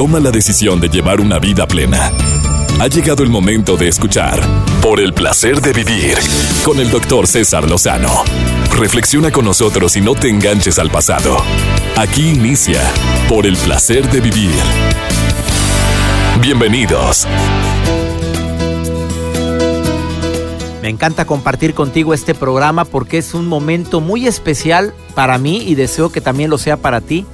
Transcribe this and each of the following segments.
toma la decisión de llevar una vida plena. Ha llegado el momento de escuchar Por el placer de vivir con el doctor César Lozano. Reflexiona con nosotros y no te enganches al pasado. Aquí inicia Por el placer de vivir. Bienvenidos. Me encanta compartir contigo este programa porque es un momento muy especial para mí y deseo que también lo sea para ti,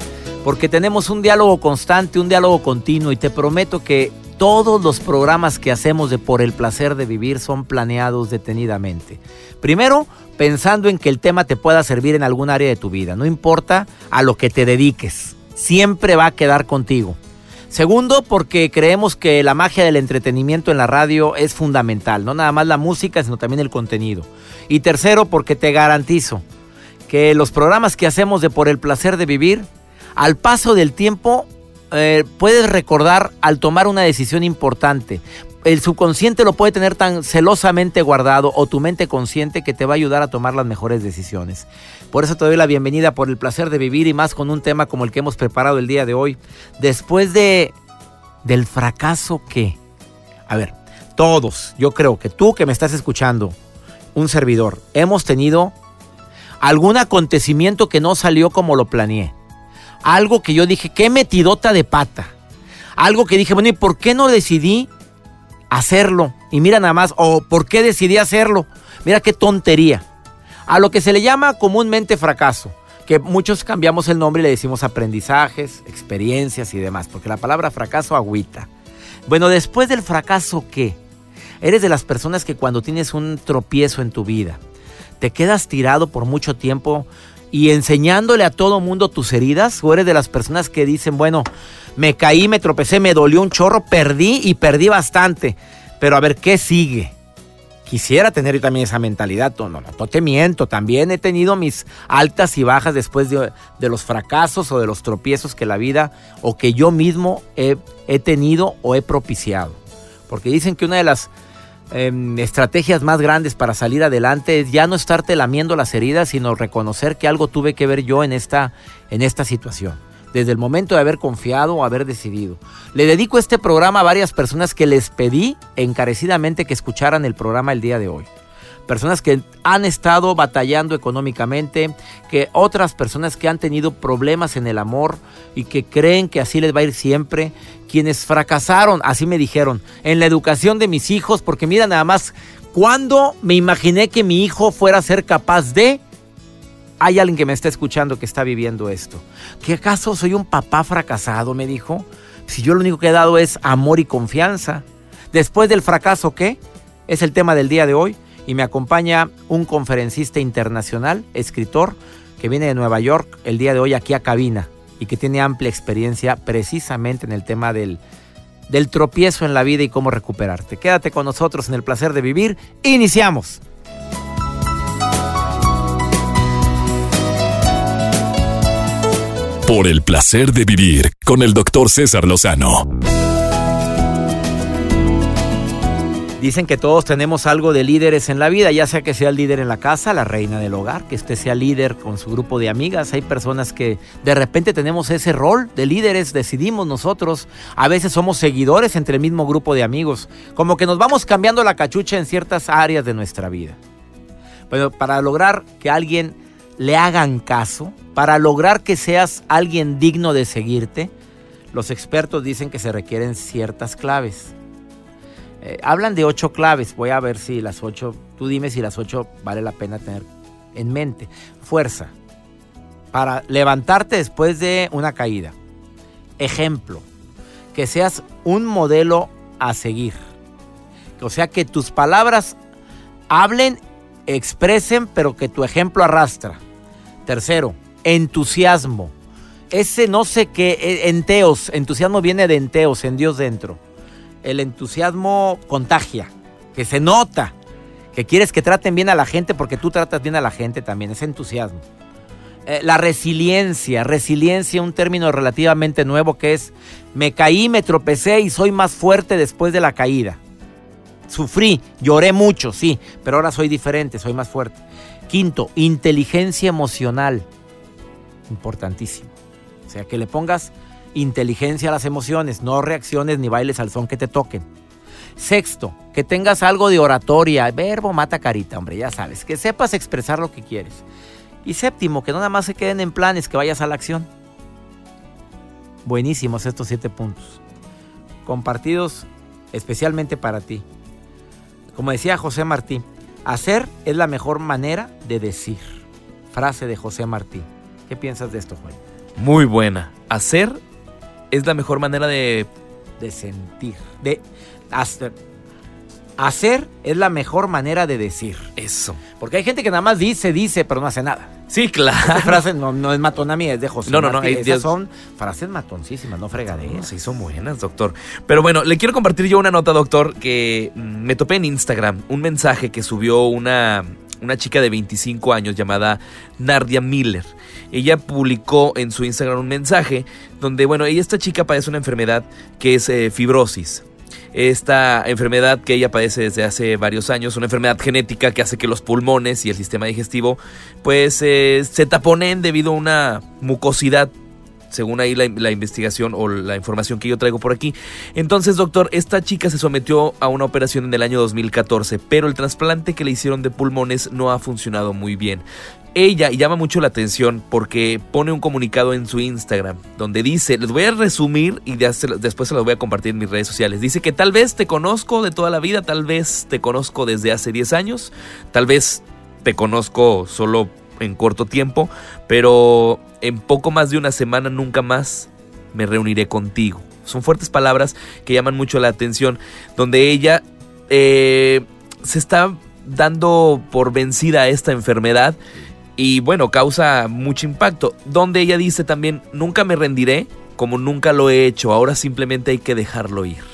porque tenemos un diálogo constante, un diálogo continuo y te prometo que todos los programas que hacemos de Por el placer de vivir son planeados detenidamente. Primero, pensando en que el tema te pueda servir en algún área de tu vida, no importa a lo que te dediques, siempre va a quedar contigo. Segundo, porque creemos que la magia del entretenimiento en la radio es fundamental, no nada más la música, sino también el contenido. Y tercero, porque te garantizo que los programas que hacemos de Por el placer de vivir, al paso del tiempo, eh, puedes recordar al tomar una decisión importante. El subconsciente lo puede tener tan celosamente guardado o tu mente consciente que te va a ayudar a tomar las mejores decisiones. Por eso te doy la bienvenida por el placer de vivir y más con un tema como el que hemos preparado el día de hoy. Después de del fracaso que, a ver, todos, yo creo que tú que me estás escuchando, un servidor, hemos tenido algún acontecimiento que no salió como lo planeé. Algo que yo dije, qué metidota de pata. Algo que dije, bueno, ¿y por qué no decidí hacerlo? Y mira nada más, o ¿por qué decidí hacerlo? Mira qué tontería a lo que se le llama comúnmente fracaso, que muchos cambiamos el nombre y le decimos aprendizajes, experiencias y demás, porque la palabra fracaso agüita. Bueno, después del fracaso, ¿qué? Eres de las personas que cuando tienes un tropiezo en tu vida, te quedas tirado por mucho tiempo y enseñándole a todo mundo tus heridas, o eres de las personas que dicen, bueno, me caí, me tropecé, me dolió un chorro, perdí y perdí bastante, pero a ver, ¿qué sigue? quisiera tener también esa mentalidad. No, no, no te miento. También he tenido mis altas y bajas después de, los fracasos o de los tropiezos que la vida o que yo mismo he, tenido o he propiciado. Porque dicen que una de las em, estrategias más grandes para salir adelante es ya no estarte lamiendo las heridas, sino reconocer que algo tuve que ver yo en esta, en esta situación desde el momento de haber confiado o haber decidido. Le dedico este programa a varias personas que les pedí encarecidamente que escucharan el programa el día de hoy. Personas que han estado batallando económicamente, que otras personas que han tenido problemas en el amor y que creen que así les va a ir siempre, quienes fracasaron, así me dijeron, en la educación de mis hijos, porque mira nada más, cuando me imaginé que mi hijo fuera a ser capaz de hay alguien que me está escuchando que está viviendo esto. ¿Qué acaso soy un papá fracasado? Me dijo. Si yo lo único que he dado es amor y confianza. Después del fracaso, ¿qué? Es el tema del día de hoy. Y me acompaña un conferencista internacional, escritor, que viene de Nueva York el día de hoy aquí a cabina y que tiene amplia experiencia precisamente en el tema del, del tropiezo en la vida y cómo recuperarte. Quédate con nosotros en el placer de vivir. Iniciamos. Por el placer de vivir con el doctor César Lozano. Dicen que todos tenemos algo de líderes en la vida, ya sea que sea el líder en la casa, la reina del hogar, que este sea líder con su grupo de amigas. Hay personas que de repente tenemos ese rol de líderes, decidimos nosotros. A veces somos seguidores entre el mismo grupo de amigos, como que nos vamos cambiando la cachucha en ciertas áreas de nuestra vida. Pero para lograr que alguien le hagan caso, para lograr que seas alguien digno de seguirte, los expertos dicen que se requieren ciertas claves. Eh, hablan de ocho claves, voy a ver si las ocho, tú dime si las ocho vale la pena tener en mente. Fuerza, para levantarte después de una caída. Ejemplo, que seas un modelo a seguir. O sea, que tus palabras hablen, expresen, pero que tu ejemplo arrastra. Tercero, entusiasmo. Ese no sé qué, e, enteos, entusiasmo viene de enteos, en Dios dentro. El entusiasmo contagia, que se nota, que quieres que traten bien a la gente porque tú tratas bien a la gente también, ese entusiasmo. Eh, la resiliencia, resiliencia, un término relativamente nuevo que es, me caí, me tropecé y soy más fuerte después de la caída. Sufrí, lloré mucho, sí, pero ahora soy diferente, soy más fuerte. Quinto, inteligencia emocional. Importantísimo. O sea, que le pongas inteligencia a las emociones, no reacciones ni bailes al son que te toquen. Sexto, que tengas algo de oratoria, verbo mata carita, hombre, ya sabes, que sepas expresar lo que quieres. Y séptimo, que no nada más se queden en planes, que vayas a la acción. Buenísimos estos siete puntos. Compartidos especialmente para ti. Como decía José Martí, hacer es la mejor manera de decir. Frase de José Martí. ¿Qué piensas de esto, Juan? Muy buena. Hacer es la mejor manera de... De sentir. De hacer. Hacer es la mejor manera de decir. Eso. Porque hay gente que nada más dice, dice, pero no hace nada. Sí, claro. Esa frase no, no es matona mía, es de José. No, no, no, Martí. Esas Dios- son frases matoncísimas, no fregaderas. Sí, son buenas, doctor. Pero bueno, le quiero compartir yo una nota, doctor, que mm, me topé en Instagram. Un mensaje que subió una, una chica de 25 años llamada Nardia Miller. Ella publicó en su Instagram un mensaje donde, bueno, ella, esta chica padece una enfermedad que es eh, fibrosis. Esta enfermedad que ella padece desde hace varios años, una enfermedad genética que hace que los pulmones y el sistema digestivo pues eh, se taponen debido a una mucosidad según ahí la, investigación o la información que yo traigo por aquí. Entonces, doctor, esta chica se sometió a una operación en el año 2014, pero el trasplante que le hicieron de pulmones no ha funcionado muy bien. Ella llama mucho la atención porque pone un comunicado en su Instagram donde dice, les voy a resumir y de- después se los voy a compartir en mis redes sociales. Dice que tal vez te conozco de toda la vida, tal vez te conozco desde hace 10 años, tal vez te conozco solo en corto tiempo, pero en poco más de una semana nunca más me reuniré contigo. Son fuertes palabras que llaman mucho la atención, donde ella eh, se está dando por vencida a esta enfermedad y bueno, causa mucho impacto. Donde ella dice también, nunca me rendiré como nunca lo he hecho, ahora simplemente hay que dejarlo ir,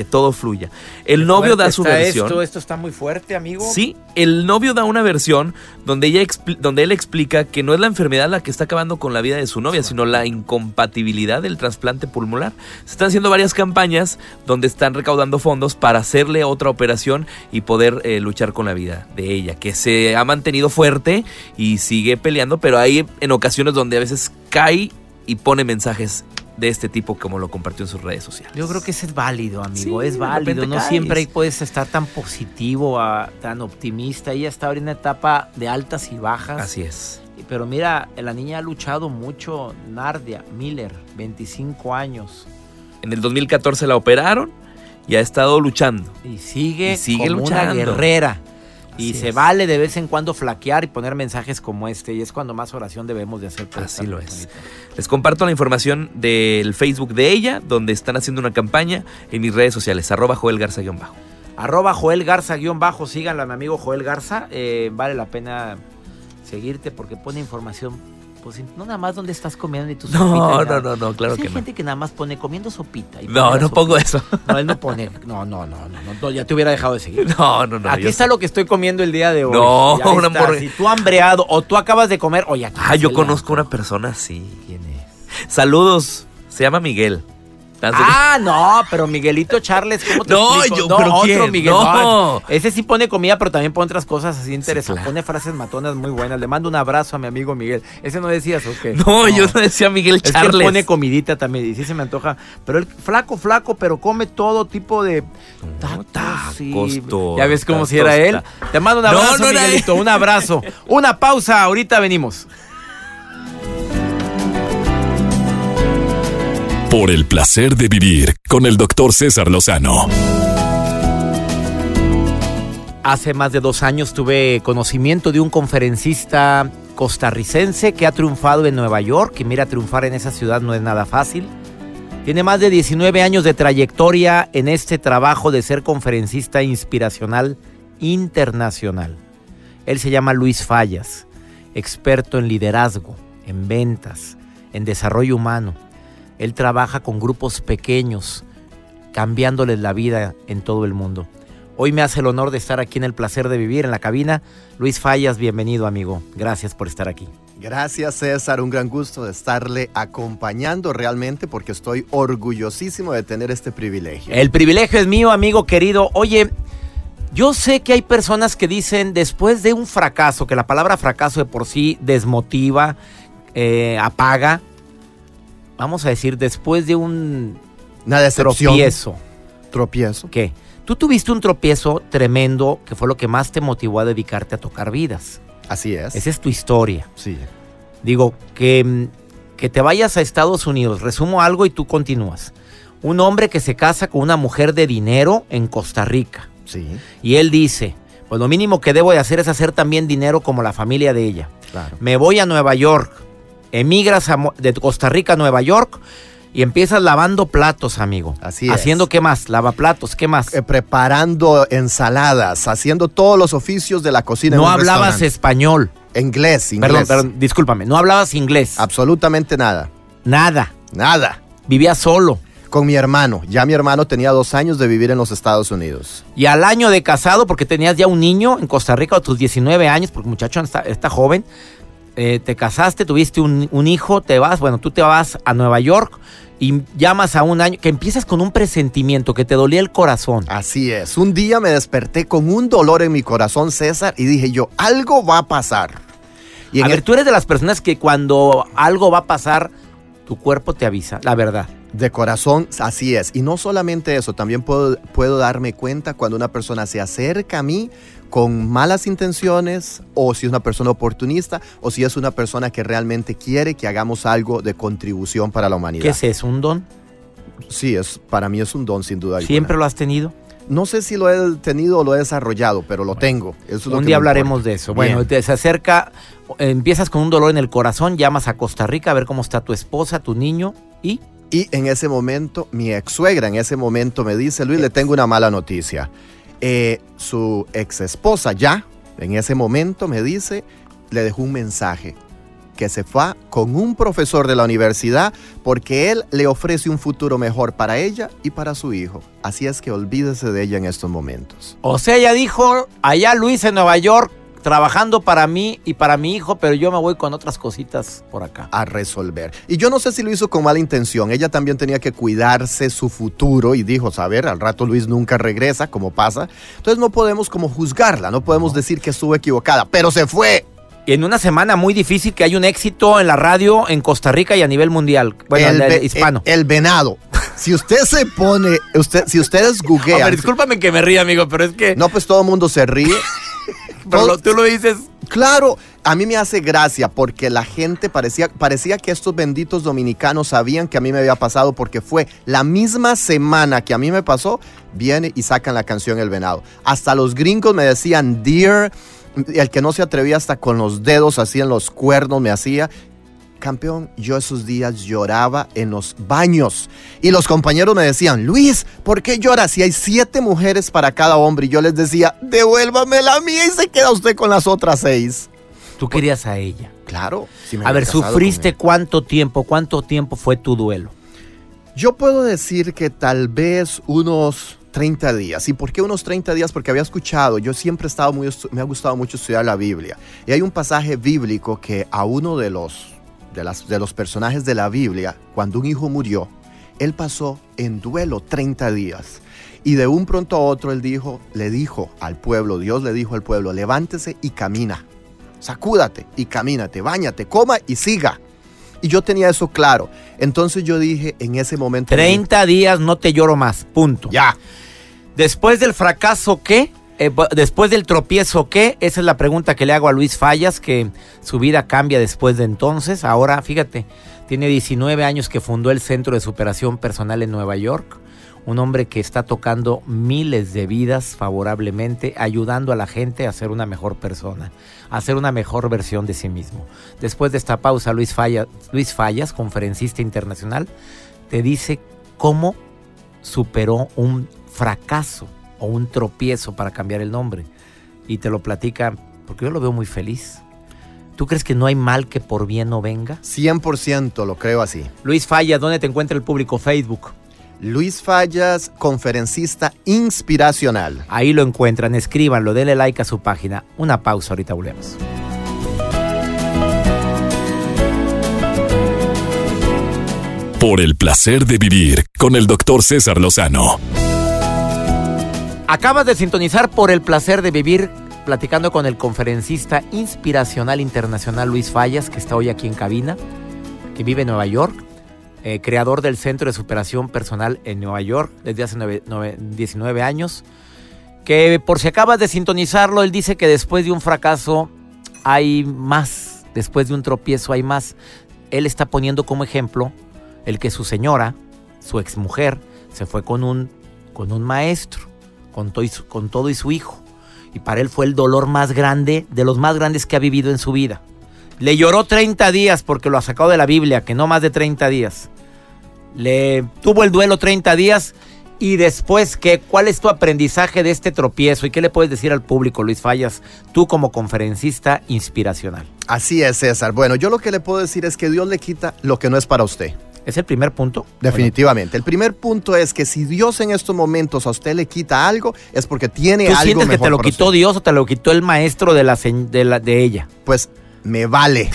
que todo fluya. El novio da su versión. Esto, esto está muy fuerte, amigo. Sí, el novio da una versión donde, ella donde él explica que no es la enfermedad la que está acabando con la vida de su novia, sino la incompatibilidad del trasplante pulmonar. Se están haciendo varias campañas donde están recaudando fondos para hacerle otra operación y poder eh, luchar con la vida de ella, que se ha mantenido fuerte y sigue peleando, pero hay en ocasiones donde a veces cae y pone mensajes de este tipo como lo compartió en sus redes sociales. Yo creo que ese es válido, amigo. Sí, es válido. No caes. siempre puedes estar tan positivo, tan optimista. Ella está ahora en una etapa de altas y bajas. Así es. Pero mira, la niña ha luchado mucho. Nardia Miller, 25 años. En el 2014 la operaron y ha estado luchando. Y sigue, Y sigue como luchando. una guerrera. Y Así se es. vale de vez en cuando flaquear y poner mensajes como este. Y es cuando más oración debemos de hacer. por Así esta lo es. Les comparto la información del Facebook de ella, donde están haciendo una campaña en mis redes sociales, arroba Joel Garza guion bajo. Arroba Joel Garza guion bajo, síganlo a mi amigo Joel Garza. Eh, vale la pena seguirte porque pone información, pues no nada más donde estás comiendo ni tu sopita. No, no, no, no, claro Pues que hay no. gente que nada más pone comiendo sopita. y No, no pongo eso. No, él no pone. No, no, no, no, ya te hubiera dejado de seguir. No, no, no. Aquí está lo que estoy comiendo el día de hoy. No, Ya una está. Si tú hambreado o tú acabas de comer, oye, aquí Ah, yo conozco una persona así. ¿Quién es? Saludos. Se llama Miguel. Ah, no, pero Miguelito Charles, ¿cómo te No, explico? yo, no, ¿pero otro quién? Miguel. No. Ese sí pone comida, pero también pone otras cosas así interesantes. claro. Pone frases matonas muy buenas. Le mando un abrazo a mi amigo Miguel. ¿Ese no decías o qué? no, yo no decía Miguel Es que él Charles. pone comidita también y sí se me antoja. Pero él flaco, flaco, pero come todo tipo de tacos. ya ves cómo si era él. Te mando un abrazo, Miguelito. Un abrazo. Una pausa. Ahorita venimos. Por el placer de vivir con el doctor César Lozano. Hace más de dos años tuve conocimiento de un conferencista costarricense que ha triunfado en Nueva York. Y mira, triunfar en esa ciudad no es nada fácil. Tiene más de 19 años de trayectoria en este trabajo de ser conferencista inspiracional internacional. Él se llama Luis Fallas, experto en liderazgo, en ventas, en desarrollo humano. Él trabaja con grupos pequeños, cambiándoles la vida en todo el mundo. Hoy me hace el honor de estar aquí en el placer de vivir en la cabina. Luis Fallas, bienvenido amigo. Gracias por estar aquí. Gracias César, un gran gusto de estarle acompañando realmente porque estoy orgullosísimo de tener este privilegio. El privilegio es mío, amigo querido. Oye, yo sé que hay personas que dicen después de un fracaso, que la palabra fracaso de por sí desmotiva, eh, apaga. Vamos a decir, después de un Una decepción. tropiezo, Tropiezo. ¿qué? Tú tuviste un tropiezo tremendo que fue lo que más te motivó a dedicarte a tocar vidas. Así es. Esa es tu historia. Sí. Digo, que, mm, que te vayas a Estados Unidos, resumo algo y tú continúas. Un hombre que se casa con una mujer de dinero en Costa Rica. Sí. Y él dice, pues lo mínimo que debo de hacer es hacer también dinero como la familia de ella. Claro. Me voy a Nueva York, emigras a de Costa Rica a Nueva York y empiezas lavando platos, amigo. Así es. Haciendo qué más, lavaplatos, ¿qué más? Eh, preparando ensaladas, haciendo todos los oficios de la cocina. en no un hablabas español. Inglés, inglés. Perdón, perdón, discúlpame, no hablabas inglés. Absolutamente nada. Nada. Nada. Vivías solo. Con mi hermano. Ya mi hermano tenía dos años de vivir en los Estados Unidos. Y al año de casado, porque tenías ya un niño en Costa Rica a tus 19 años, porque el muchacho está, está joven, eh, te casaste, tuviste un, un hijo, te vas, bueno, tú te vas a Nueva York y llamas a un año, que empiezas con un presentimiento, que te dolía el corazón. Así es. Un día me desperté con un dolor en mi corazón, César, y dije yo, algo va a pasar. Y a ver, tú eres de las personas que cuando algo va a pasar, tu cuerpo te avisa, la verdad. De corazón, así es. Y no solamente eso, también puedo, puedo darme cuenta cuando una persona se acerca a mí con malas intenciones, o si es una persona oportunista, o si es una persona que realmente quiere que hagamos algo de contribución para la humanidad. ¿Qué es eso? ¿Un don? Sí, es, para mí es un don, sin duda. alguna. ¿Siempre lo has tenido? No sé si lo he tenido o lo he desarrollado, pero lo tengo. Eso es lo un que día hablaremos de eso. Bueno, Bien. se acerca, empiezas con un dolor en el corazón, llamas a Costa Rica a ver cómo está tu esposa, tu niño y... Y en ese momento, mi ex suegra en ese momento me dice, Luis, le tengo una mala noticia. Eh, su ex esposa ya, en ese momento me dice, le dejó un mensaje que se fue con un profesor de la universidad porque él le ofrece un futuro mejor para ella y para su hijo. Así es que olvídese de ella en estos momentos. O sea, ella dijo, allá Luis en Nueva York, trabajando para mí y para mi hijo, pero yo me voy con otras cositas por acá. a resolver. Y yo no sé si lo hizo con mala intención. Ella también tenía que cuidarse su futuro y dijo, saber, al rato Luis nunca regresa, como pasa. Entonces no podemos como juzgarla, no podemos decir que estuvo equivocada, pero se fue. Y en una semana muy difícil que hay un éxito en la radio en Costa Rica y a nivel mundial. Bueno, el, hispano. El, el venado. Si usted se pone, usted, si ustedes A googlean, ver, discúlpame que me ría, amigo, pero es que... no pues todo el mundo se ríe. Pero tú lo dices... Claro, a mí me hace gracia porque la gente parecía, parecía que estos benditos dominicanos sabían que a mí me había pasado porque fue la misma semana que a mí me pasó, viene y sacan la canción El Venado. Hasta los gringos me decían Dear, el que no se atrevía hasta con los dedos así en los cuernos me hacía. Campeón, yo esos días lloraba en los baños y los compañeros me decían, Luis, ¿por qué lloras si hay siete mujeres para cada hombre? Y yo les decía, devuélvame la mía y se queda usted con las otras seis. Tú querías a ella. Claro. A ver, ¿sufriste cuánto tiempo? ¿Cuánto tiempo fue tu duelo? Yo puedo decir que tal vez unos 30 días. ¿Y por qué unos 30 días? Porque había escuchado, yo siempre he estado muy, me ha gustado mucho estudiar la Biblia. Y hay un pasaje bíblico que a uno de los, de, las, de los personajes de la Biblia, cuando un hijo murió, él pasó en duelo 30 días. Y de un pronto a otro él dijo, le dijo al pueblo, Dios le dijo al pueblo, levántese y camina. Sacúdate y camínate, bañate, coma y siga. Y yo tenía eso claro. Entonces yo dije en ese momento... 30 días no te lloro más, punto. Ya. Después del fracaso, ¿qué? Eh, después del tropiezo, ¿qué? Esa es la pregunta que le hago a Luis Fallas, que su vida cambia después de entonces. Ahora, fíjate, tiene 19 años que fundó el Centro de Superación Personal en Nueva York. Un hombre que está tocando miles de vidas favorablemente, ayudando a la gente a ser una mejor persona, a ser una mejor versión de sí mismo. Después de esta pausa, Luis Fallas conferencista internacional, te dice cómo superó un fracaso o un tropiezo para cambiar el nombre. Y te lo platica porque yo lo veo muy feliz. ¿Tú crees que no hay mal que por bien no venga? 100% lo creo así. Luis Falla, ¿dónde te encuentra el público? Facebook. Luis Fallas, conferencista inspiracional. Ahí lo encuentran, escríbanlo, denle like a su página. Una pausa, ahorita volvemos. Por el placer de vivir con el doctor César Lozano. Acabas de sintonizar por el placer de vivir platicando con el conferencista inspiracional internacional Luis Fallas, que está hoy aquí en cabina, que vive en Nueva York. eh, creador del Centro de Superación Personal en Nueva York desde hace nueve- nueve- 19 años. Que por si acabas de sintonizarlo, él dice que después de un fracaso hay más, después de un tropiezo hay más. Él está poniendo como ejemplo el que su señora, su exmujer, se fue con un, con un maestro, con, todo y su hijo. Y para él fue el dolor más grande, de los más grandes que ha vivido en su vida. Le lloró 30 días porque lo ha sacado de la Biblia, que no más de 30 días. Le tuvo el duelo 30 días y después, ¿qué? ¿cuál es tu aprendizaje de este tropiezo? ¿Y qué le puedes decir al público, Luis Fallas, tú como conferencista inspiracional? Así es, César. Bueno, yo lo que le puedo decir es que Dios le quita lo que no es para usted. ¿Es el primer punto? Definitivamente. El primer punto es que si Dios en estos momentos a usted le quita algo, es porque tiene ¿Tú algo sientes que te lo quitó usted. Dios o te lo quitó el maestro de, la, de, la- de ella? Pues me vale.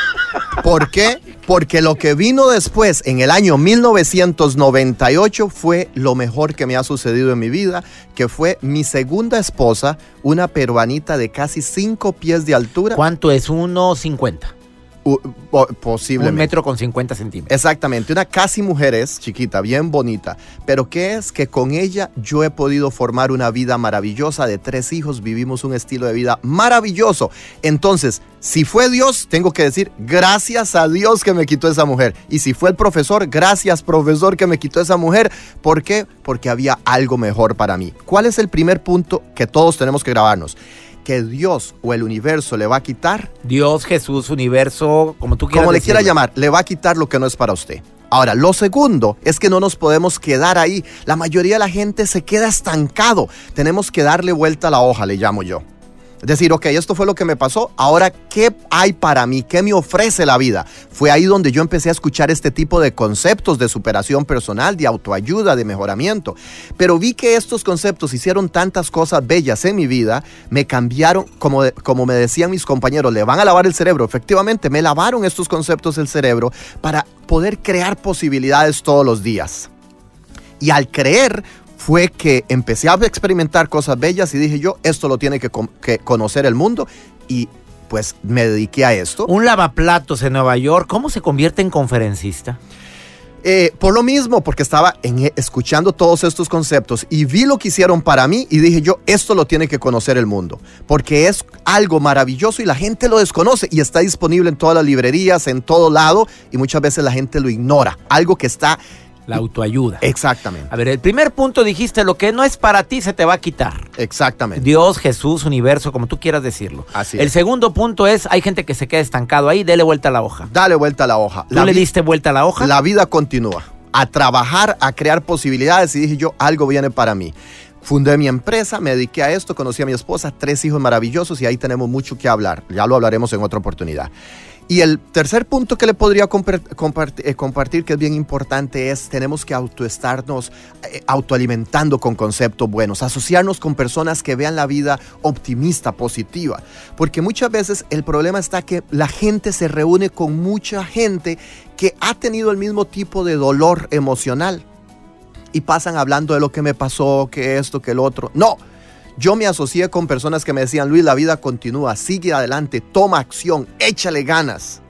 ¿Por qué? Porque lo que vino después, en el año 1998, fue lo mejor que me ha sucedido en mi vida, que fue mi segunda esposa, una peruanita de casi 5 pies de altura. ¿Cuánto es? 1,50. U- po- Un posiblemente. metro con 50 centímetros. Exactamente, una casi mujer es chiquita, bien bonita, pero ¿qué es? Que con ella yo he podido formar una vida maravillosa de tres hijos, vivimos un estilo de vida maravilloso. Entonces, si fue Dios, tengo que decir, gracias a Dios que me quitó esa mujer. Y si fue el profesor, gracias profesor que me quitó esa mujer. ¿Por qué? Porque había algo mejor para mí. ¿Cuál es el primer punto que todos tenemos que grabarnos? Que Dios o el universo le va a quitar Dios, Jesús, universo, como tú quieras como le quiera llamar, le va a quitar lo que no es para usted. Ahora, lo segundo es que no nos podemos quedar ahí. La mayoría de la gente se queda estancado. Tenemos que darle vuelta a la hoja, le llamo yo. Es decir, ok, esto fue lo que me pasó, ahora, ¿qué hay para mí? ¿Qué me ofrece la vida? Fue ahí donde yo empecé a escuchar este tipo de conceptos de superación personal, de autoayuda, de mejoramiento. Pero vi que estos conceptos hicieron tantas cosas bellas en mi vida, me cambiaron, como, como me decían mis compañeros, le van a lavar el cerebro. Efectivamente, me lavaron estos conceptos el cerebro para poder crear posibilidades todos los días. Y al creer fue que empecé a experimentar cosas bellas y dije yo, esto lo tiene que, con- que conocer el mundo y pues me dediqué a esto. Un lavaplatos en Nueva York, ¿cómo se convierte en conferencista? Eh, por lo mismo, porque estaba en- escuchando todos estos conceptos y vi lo que hicieron para mí y dije yo, esto lo tiene que conocer el mundo, porque es algo maravilloso y la gente lo desconoce y está disponible en todas las librerías, en todo lado y muchas veces la gente lo ignora, algo que está La autoayuda. exactamente, A ver, el primer punto dijiste, lo que no es para ti se te va a quitar. exactamente. Dios, Jesús, universo, como tú quieras decirlo. Así el es. segundo punto es, hay gente que se queda estancado ahí, dele vuelta a la hoja. Dale vuelta a la hoja. ¿Tú La le diste vuelta a la hoja? La vida continúa. A trabajar, a crear posibilidades y dije yo, algo viene para mí. Fundé mi empresa, me dediqué a esto, conocí a mi esposa, tres hijos maravillosos y ahí tenemos mucho que hablar. Ya lo hablaremos en otra oportunidad. Y el tercer punto que le podría eh, compartir, que es bien importante, es tenemos que autoestarnos eh, autoalimentando con conceptos buenos, asociarnos con personas que vean la vida optimista, positiva. Porque muchas veces el problema está que la gente se reúne con mucha gente que ha tenido el mismo tipo de dolor emocional y pasan hablando de lo que me pasó, que esto, que el otro. No, yo me asocié con personas que me decían, Luis, la vida continúa, sigue adelante, toma acción, échale ganas.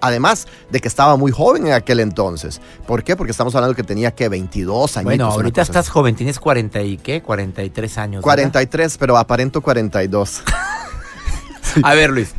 Además de que estaba muy joven en aquel entonces. ¿Por qué? Porque estamos hablando que tenía que 22 años. bueno, ahorita estás joven, tienes 40 y qué, 43 años. ¿verdad? 43, pero aparento 42. A ver, Luis.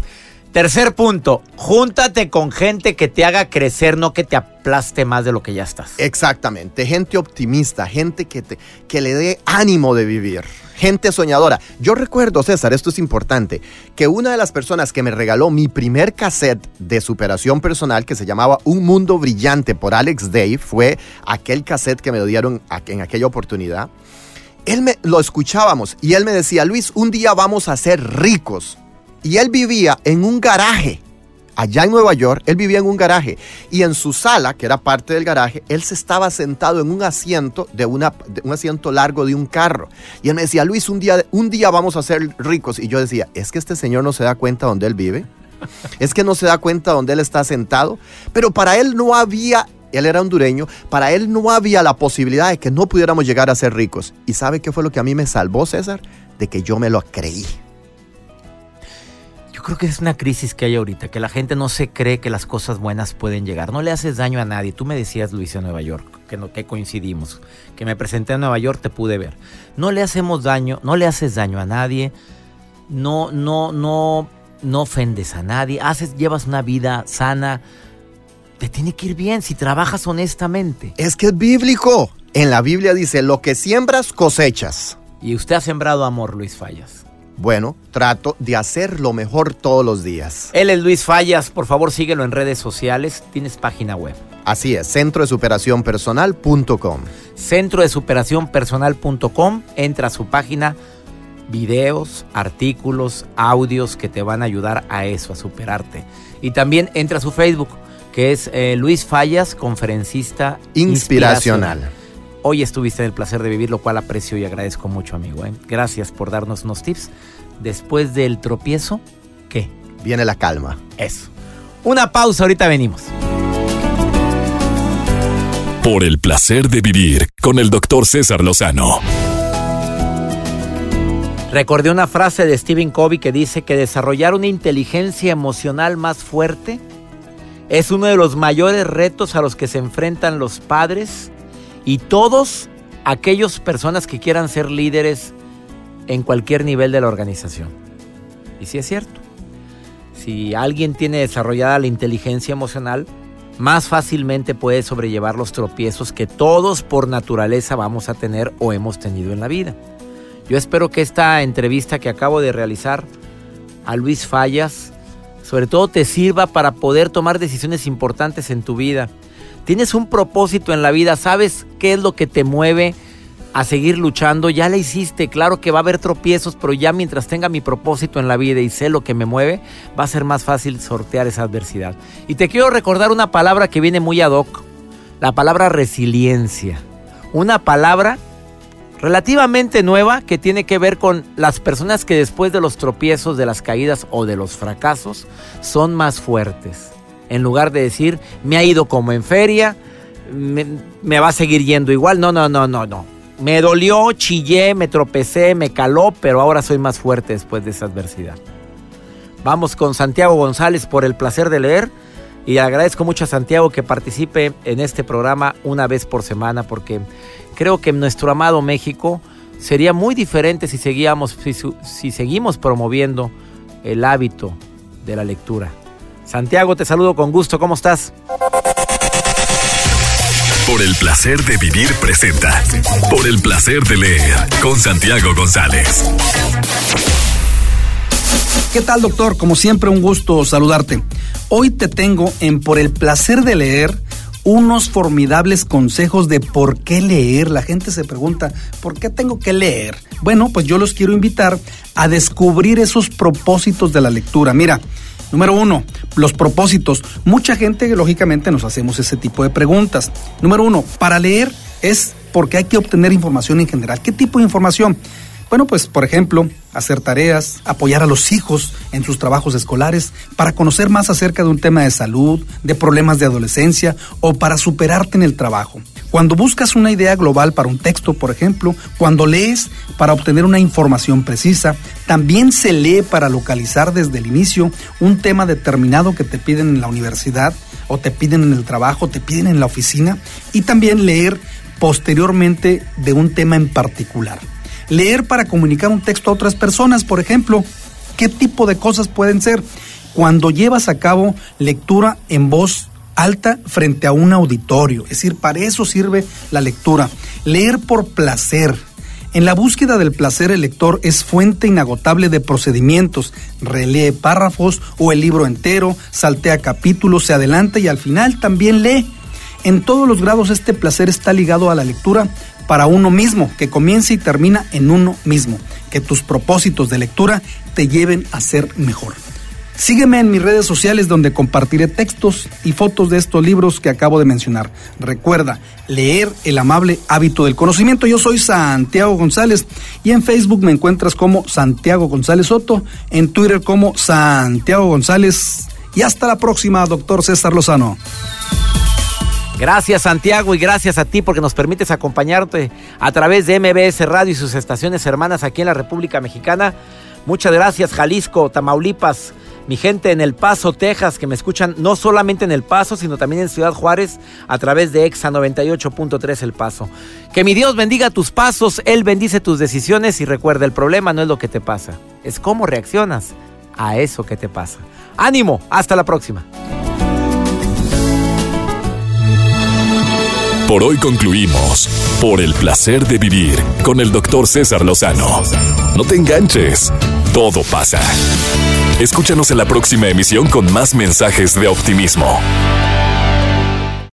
Tercer punto, júntate con gente que te haga crecer, no que te aplaste más de lo que ya estás. Exactamente, gente optimista, gente que, te, que le dé ánimo de vivir, gente soñadora. Yo recuerdo, César, esto es importante, que una de las personas que me regaló mi primer cassette de superación personal, que se llamaba Un Mundo Brillante por Alex Day, fue aquel cassette que me dieron en aquella oportunidad. Él me lo escuchábamos y él me decía, Luis, un día vamos a ser ricos. Y él vivía en un garaje allá en Nueva York, él vivía en un garaje y en su sala, que era parte del garaje, él se estaba sentado en un asiento de, una, un asiento largo de un carro. Y él me decía, Luis, un día, un día vamos a ser ricos. Y yo decía, es que este señor no se da cuenta dónde él vive. Es que no se da cuenta dónde él está sentado. Pero para él no había, él era hondureño, para él no había la posibilidad de que no pudiéramos llegar a ser ricos. ¿Y sabe qué fue lo que a mí me salvó, César? De que yo me lo creí. Creo que es una crisis que hay ahorita, que la gente no se cree que las cosas buenas pueden llegar. No le haces daño a nadie. Tú me decías, Luis, en Nueva York, que, no, que coincidimos, que me presenté en Nueva York, te pude ver. No le hacemos daño, no le haces daño a nadie. No, no, no, no ofendes a nadie. Haces, llevas una vida sana. Te tiene que ir bien si trabajas honestamente. Es que es bíblico. En la Biblia dice, lo que siembras cosechas. Y usted ha sembrado amor, Luis Fallas. Bueno, trato de hacer lo mejor todos los días. Él es Luis Fallas, por favor síguelo en redes sociales, tienes página web. Así es, centro de superación personal.com. Centro de superación personal.com, entra a su página, videos, artículos, audios que te van a ayudar a eso, a superarte. Y también entra a su Facebook, que es eh, Luis Fallas, conferencista inspiracional. inspiracional. Hoy estuviste en el placer de vivir, lo cual aprecio y agradezco mucho, amigo. ¿eh? Gracias por darnos unos tips. Después del tropiezo, ¿qué? Viene la calma. Eso. Una pausa, ahorita venimos. Por el placer de vivir con el doctor César Lozano. Recordé una frase de Stephen Covey que dice que desarrollar una inteligencia emocional más fuerte es uno de los mayores retos a los que se enfrentan los padres y todos aquellos personas que quieran ser líderes en cualquier nivel de la organización. Y sí es cierto. Si alguien tiene desarrollada la inteligencia emocional, más fácilmente puede sobrellevar los tropiezos que todos por naturaleza vamos a tener o hemos tenido en la vida. Yo espero que esta entrevista que acabo de realizar a Luis Fallas, sobre todo te sirva para poder tomar decisiones importantes en tu vida Tienes un propósito en la vida, sabes qué es lo que te mueve a seguir luchando, ya la hiciste, claro que va a haber tropiezos, pero ya mientras tenga mi propósito en la vida y sé lo que me mueve, va a ser más fácil sortear esa adversidad. Y te quiero recordar una palabra que viene muy ad hoc, la palabra resiliencia. Una palabra relativamente nueva que tiene que ver con las personas que después de los tropiezos, de las caídas o de los fracasos son más fuertes en lugar de decir, me ha ido como en feria, me, va a seguir yendo igual. No, no, no, no, no. Me dolió, chillé, me tropecé, me caló, pero ahora soy más fuerte después de esa adversidad. Vamos con Santiago González por el placer de leer. Y agradezco mucho a Santiago que participe en este programa una vez por semana porque creo que nuestro amado México sería muy diferente si, seguíamos, si seguimos promoviendo el hábito de la lectura. Santiago, te saludo con gusto. ¿Cómo estás? Por el placer de vivir presenta. Por el placer de leer con Santiago González. ¿Qué tal, doctor? Como siempre, un gusto saludarte. Hoy te tengo en Por el placer de leer unos formidables consejos de por qué leer. La gente se pregunta, ¿por qué tengo que leer? Bueno, pues yo los quiero invitar a descubrir esos propósitos de la lectura. Mira, Número uno, los propósitos. Mucha gente, lógicamente, nos hacemos ese tipo de preguntas. Número uno, para leer es porque hay que obtener información en general. ¿Qué tipo de información? Bueno, pues por ejemplo, hacer tareas, apoyar a los hijos en sus trabajos escolares, para conocer más acerca de un tema de salud, de problemas de adolescencia o para superarte en el trabajo. Cuando buscas una idea global para un texto, por ejemplo, cuando lees para obtener una información precisa, también se lee para localizar desde el inicio un tema determinado que te piden en la universidad o te piden en el trabajo, te piden en la oficina y también leer posteriormente de un tema en particular. Leer para comunicar un texto a otras personas, por ejemplo. ¿Qué tipo de cosas pueden ser? Cuando llevas a cabo lectura en voz alta frente a un auditorio. Es decir, para eso sirve la lectura. Leer por placer. En la búsqueda del placer el lector es fuente inagotable de procedimientos. Relee párrafos o el libro entero, saltea capítulos, se adelanta y al final también lee. En todos los grados este placer está ligado a la lectura para uno mismo, que comienza y termina en uno mismo. Que tus propósitos de lectura te lleven a ser mejor. Sígueme en mis redes sociales donde compartiré textos y fotos de estos libros que acabo de mencionar. Recuerda, leer el amable hábito del conocimiento. Yo soy Santiago González y en Facebook me encuentras como Santiago González Soto, en Twitter como Santiago González. Y hasta la próxima, doctor César Lozano. Gracias Santiago y gracias a ti porque nos permites acompañarte a través de MBS Radio y sus estaciones hermanas aquí en la República Mexicana. Muchas gracias Jalisco, Tamaulipas, Mi gente en El Paso, Texas, que me escuchan no solamente en El Paso, sino también en Ciudad Juárez a través de EXA 98.3 El Paso. Que mi Dios bendiga tus pasos, Él bendice tus decisiones y recuerda, el problema no es lo que te pasa, es cómo reaccionas a eso que te pasa. Ánimo, hasta la próxima. Por hoy concluimos. Por el placer de vivir con el doctor César Lozano. No te enganches. Todo pasa. Escúchanos en la próxima emisión con más mensajes de optimismo.